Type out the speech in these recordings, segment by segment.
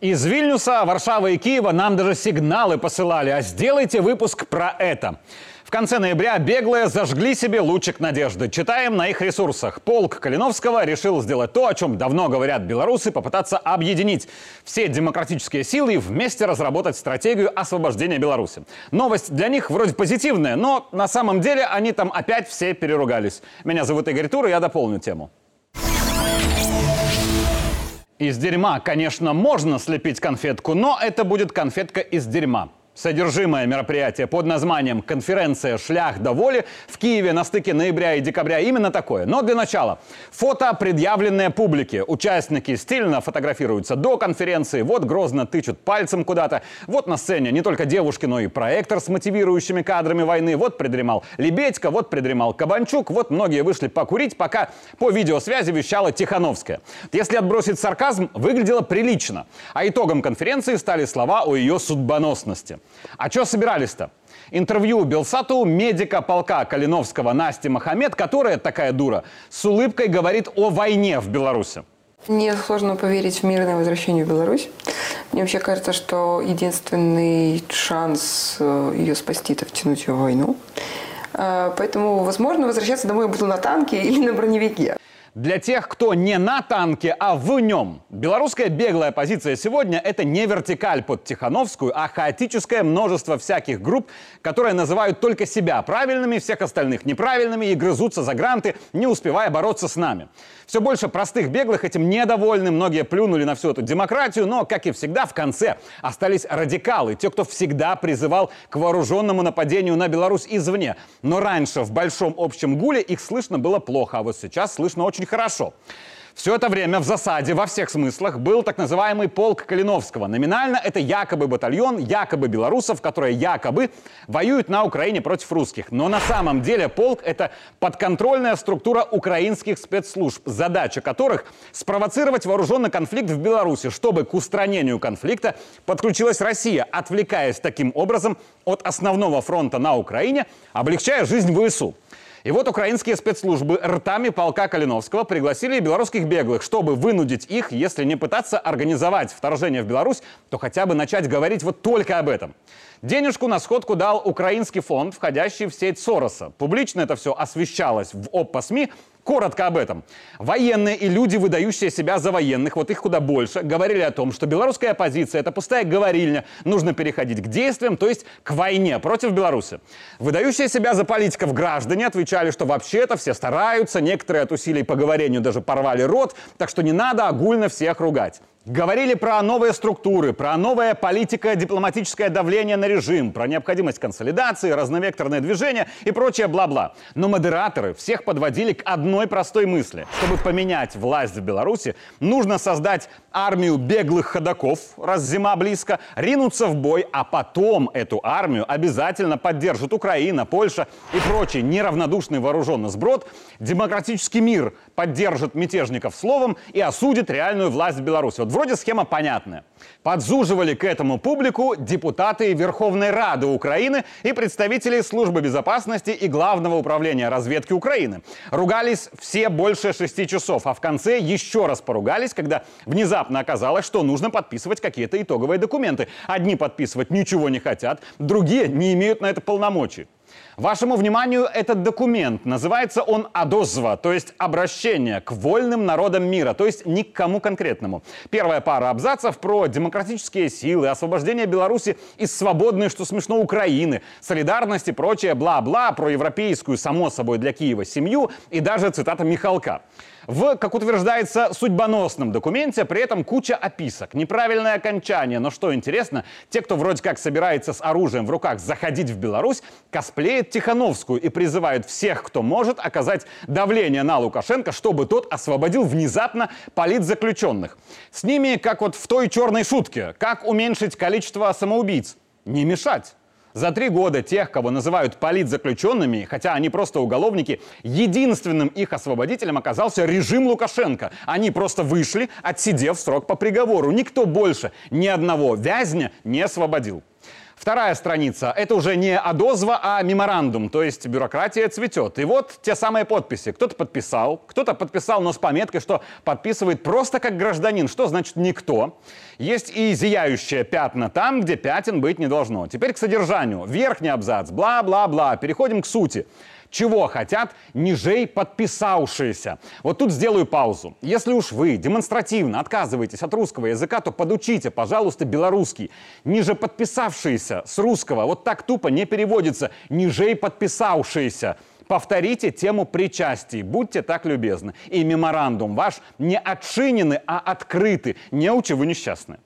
Из Вильнюса, Варшавы и Киева нам даже сигналы посылали, а сделайте выпуск про это. В конце ноября беглые зажгли себе лучик надежды. Читаем на их ресурсах. Полк Калиновского решил сделать то, о чем давно говорят белорусы, попытаться объединить все демократические силы и вместе разработать стратегию освобождения Беларуси. Новость для них вроде позитивная, но на самом деле они там опять все переругались. Меня зовут Игорь Тур, и я дополню тему. Из дерьма, конечно, можно слепить конфетку, но это будет конфетка из дерьма. Содержимое мероприятия под названием «Конференция «Шлях до воли» в Киеве на стыке ноября и декабря именно такое. Но для начала фото, предъявленное публике. Участники стильно фотографируются до конференции, вот грозно тычут пальцем куда-то. Вот на сцене не только девушки, но и проектор с мотивирующими кадрами войны. Вот придремал Лебедько, вот придремал Кабанчук, вот многие вышли покурить, пока по видеосвязи вещала Тихановская. Если отбросить сарказм, выглядело прилично. А итогом конференции стали слова о ее судьбоносности. А что собирались-то? Интервью Белсату медика полка Калиновского Насти Махамед, которая такая дура, с улыбкой говорит о войне в Беларуси. Мне сложно поверить в мирное возвращение в Беларусь. Мне вообще кажется, что единственный шанс э, ее спасти – это втянуть ее в войну. Э, поэтому, возможно, возвращаться домой я буду на танке или на броневике. Для тех, кто не на танке, а в нем. Белорусская беглая позиция сегодня – это не вертикаль под Тихановскую, а хаотическое множество всяких групп, которые называют только себя правильными, всех остальных неправильными и грызутся за гранты, не успевая бороться с нами. Все больше простых беглых этим недовольны, многие плюнули на всю эту демократию, но, как и всегда, в конце остались радикалы, те, кто всегда призывал к вооруженному нападению на Беларусь извне. Но раньше в большом общем гуле их слышно было плохо, а вот сейчас слышно очень хорошо. Все это время в засаде во всех смыслах был так называемый полк Калиновского. Номинально это якобы батальон, якобы белорусов, которые якобы воюют на Украине против русских. Но на самом деле полк это подконтрольная структура украинских спецслужб, задача которых спровоцировать вооруженный конфликт в Беларуси, чтобы к устранению конфликта подключилась Россия, отвлекаясь таким образом от основного фронта на Украине, облегчая жизнь ВСУ. И вот украинские спецслужбы ртами полка Калиновского пригласили белорусских беглых, чтобы вынудить их, если не пытаться организовать вторжение в Беларусь, то хотя бы начать говорить вот только об этом. Денежку на сходку дал украинский фонд, входящий в сеть Сороса. Публично это все освещалось в ОППО СМИ, Коротко об этом. Военные и люди, выдающие себя за военных, вот их куда больше, говорили о том, что белорусская оппозиция – это пустая говорильня, нужно переходить к действиям, то есть к войне против Беларуси. Выдающие себя за политиков граждане отвечали, что вообще-то все стараются, некоторые от усилий по говорению даже порвали рот, так что не надо огульно всех ругать. Говорили про новые структуры, про новое политико-дипломатическое давление на режим, про необходимость консолидации, разновекторное движение и прочее бла-бла. Но модераторы всех подводили к одной простой мысли. Чтобы поменять власть в Беларуси, нужно создать армию беглых ходаков, раз зима близко, ринуться в бой, а потом эту армию обязательно поддержит Украина, Польша и прочий неравнодушный вооруженный сброд. Демократический мир поддержит мятежников словом и осудит реальную власть в Беларуси. Вроде схема понятная. Подзуживали к этому публику депутаты Верховной Рады Украины и представители Службы безопасности и Главного управления разведки Украины. Ругались все больше шести часов, а в конце еще раз поругались, когда внезапно оказалось, что нужно подписывать какие-то итоговые документы. Одни подписывать ничего не хотят, другие не имеют на это полномочий. Вашему вниманию этот документ. Называется он «Адозва», то есть обращение к вольным народам мира, то есть ни к кому конкретному. Первая пара абзацев про демократические силы, освобождение Беларуси из свободной, что смешно, Украины, солидарность и прочее бла-бла, про европейскую, само собой, для Киева семью и даже цитата Михалка в, как утверждается, судьбоносном документе, при этом куча описок, неправильное окончание. Но что интересно, те, кто вроде как собирается с оружием в руках заходить в Беларусь, косплеят Тихановскую и призывают всех, кто может, оказать давление на Лукашенко, чтобы тот освободил внезапно политзаключенных. С ними, как вот в той черной шутке, как уменьшить количество самоубийц? Не мешать. За три года тех, кого называют политзаключенными, хотя они просто уголовники, единственным их освободителем оказался режим Лукашенко. Они просто вышли, отсидев срок по приговору. Никто больше ни одного вязня не освободил. Вторая страница – это уже не одозва, а меморандум, то есть бюрократия цветет. И вот те самые подписи. Кто-то подписал, кто-то подписал, но с пометкой, что подписывает просто как гражданин. Что значит никто? Есть и зияющие пятна там, где пятен быть не должно. Теперь к содержанию. Верхний абзац, бла-бла-бла. Переходим к сути. Чего хотят нижей подписавшиеся? Вот тут сделаю паузу. Если уж вы демонстративно отказываетесь от русского языка, то подучите, пожалуйста, белорусский. Ниже подписавшиеся с русского вот так тупо не переводится. Нижей подписавшиеся. Повторите тему причастий, будьте так любезны. И меморандум ваш не отшинены, а открыты. Неучи вы несчастны.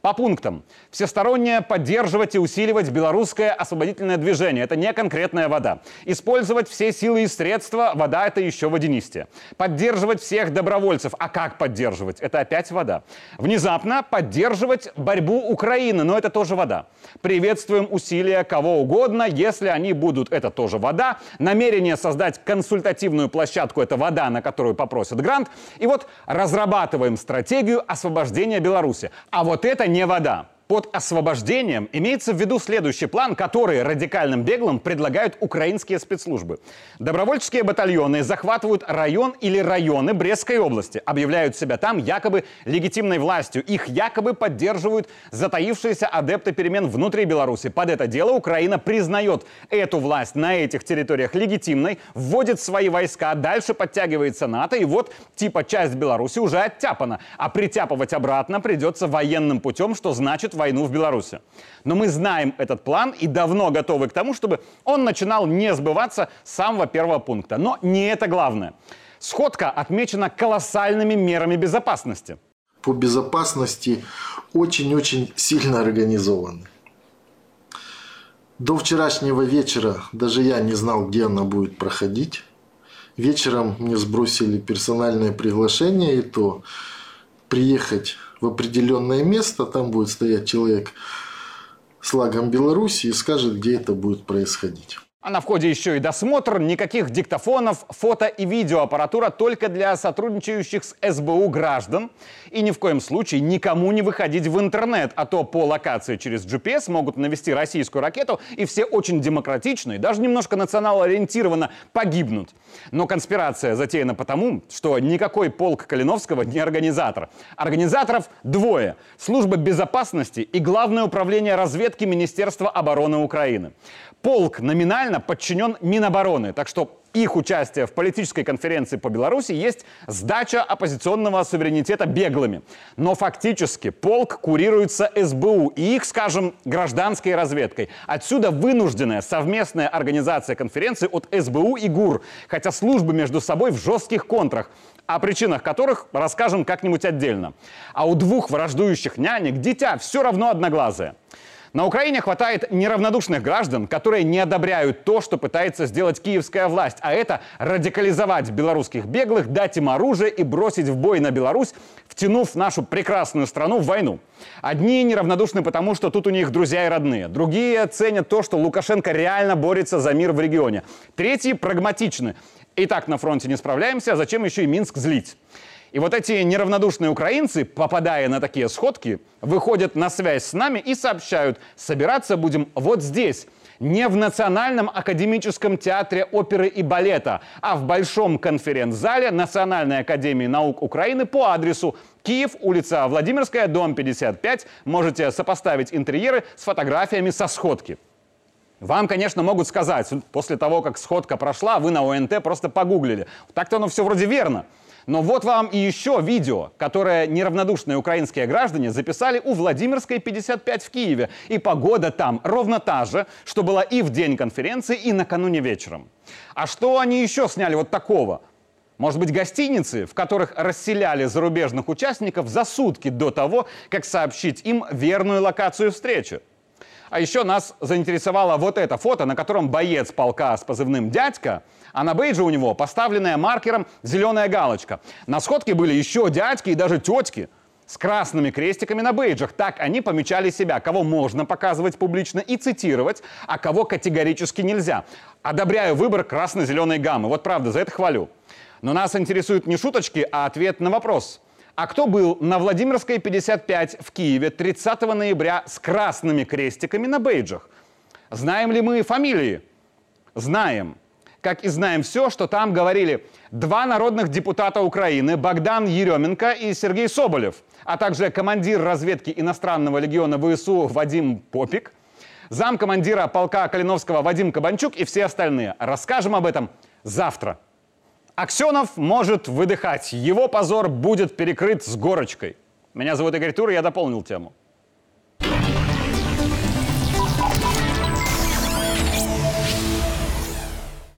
По пунктам. Всесторонне поддерживать и усиливать белорусское освободительное движение. Это не конкретная вода. Использовать все силы и средства. Вода – это еще водянистее. Поддерживать всех добровольцев. А как поддерживать? Это опять вода. Внезапно поддерживать борьбу Украины. Но это тоже вода. Приветствуем усилия кого угодно, если они будут. Это тоже вода. Намерение создать консультативную площадку – это вода, на которую попросят грант. И вот разрабатываем стратегию освобождения Беларуси. А вот это не вода. Под освобождением имеется в виду следующий план, который радикальным беглым предлагают украинские спецслужбы. Добровольческие батальоны захватывают район или районы Брестской области, объявляют себя там якобы легитимной властью. Их якобы поддерживают затаившиеся адепты перемен внутри Беларуси. Под это дело Украина признает эту власть на этих территориях легитимной, вводит свои войска, дальше подтягивается НАТО, и вот типа часть Беларуси уже оттяпана. А притяпывать обратно придется военным путем, что значит войну в Беларуси. Но мы знаем этот план и давно готовы к тому, чтобы он начинал не сбываться с самого первого пункта. Но не это главное. Сходка отмечена колоссальными мерами безопасности. По безопасности очень-очень сильно организованы. До вчерашнего вечера даже я не знал, где она будет проходить. Вечером мне сбросили персональное приглашение, и то приехать в определенное место, там будет стоять человек с лагом Беларуси и скажет, где это будет происходить. А на входе еще и досмотр, никаких диктофонов, фото и видеоаппаратура только для сотрудничающих с СБУ граждан. И ни в коем случае никому не выходить в интернет, а то по локации через GPS могут навести российскую ракету, и все очень демократичные, даже немножко национал-ориентированно погибнут. Но конспирация затеяна потому, что никакой полк Калиновского не организатор. Организаторов двое. Служба безопасности и Главное управление разведки Министерства обороны Украины. Полк номинально подчинен Минобороны, так что их участие в политической конференции по Беларуси есть сдача оппозиционного суверенитета беглыми. Но фактически полк курируется СБУ и их, скажем, гражданской разведкой. Отсюда вынужденная совместная организация конференции от СБУ и ГУР, хотя службы между собой в жестких контрах о причинах которых расскажем как-нибудь отдельно. А у двух враждующих нянек дитя все равно одноглазое. На Украине хватает неравнодушных граждан, которые не одобряют то, что пытается сделать киевская власть, а это радикализовать белорусских беглых, дать им оружие и бросить в бой на Беларусь, втянув нашу прекрасную страну в войну. Одни неравнодушны потому, что тут у них друзья и родные. Другие ценят то, что Лукашенко реально борется за мир в регионе. Третьи прагматичны. И так на фронте не справляемся, зачем еще и Минск злить? И вот эти неравнодушные украинцы, попадая на такие сходки, выходят на связь с нами и сообщают, собираться будем вот здесь, не в Национальном академическом театре оперы и балета, а в Большом конференц-зале Национальной академии наук Украины по адресу Киев, улица Владимирская, дом 55. Можете сопоставить интерьеры с фотографиями со сходки. Вам, конечно, могут сказать, после того, как сходка прошла, вы на ОНТ просто погуглили. Так-то оно все вроде верно. Но вот вам и еще видео, которое неравнодушные украинские граждане записали у Владимирской 55 в Киеве. И погода там ровно та же, что была и в день конференции, и накануне вечером. А что они еще сняли вот такого? Может быть, гостиницы, в которых расселяли зарубежных участников за сутки до того, как сообщить им верную локацию встречи? А еще нас заинтересовало вот это фото, на котором боец полка с позывным «Дядька», а на бейдже у него поставленная маркером зеленая галочка. На сходке были еще дядьки и даже тетки с красными крестиками на бейджах. Так они помечали себя, кого можно показывать публично и цитировать, а кого категорически нельзя. Одобряю выбор красно-зеленой гаммы. Вот правда, за это хвалю. Но нас интересуют не шуточки, а ответ на вопрос. А кто был на Владимирской 55 в Киеве 30 ноября с красными крестиками на бейджах? Знаем ли мы фамилии? Знаем. Как и знаем все, что там говорили два народных депутата Украины Богдан Еременко и Сергей Соболев, а также командир разведки иностранного легиона ВСУ Вадим Попик, зам командира полка Калиновского Вадим Кабанчук и все остальные. Расскажем об этом завтра. Аксенов может выдыхать. Его позор будет перекрыт с горочкой. Меня зовут Игорь Тур, я дополнил тему.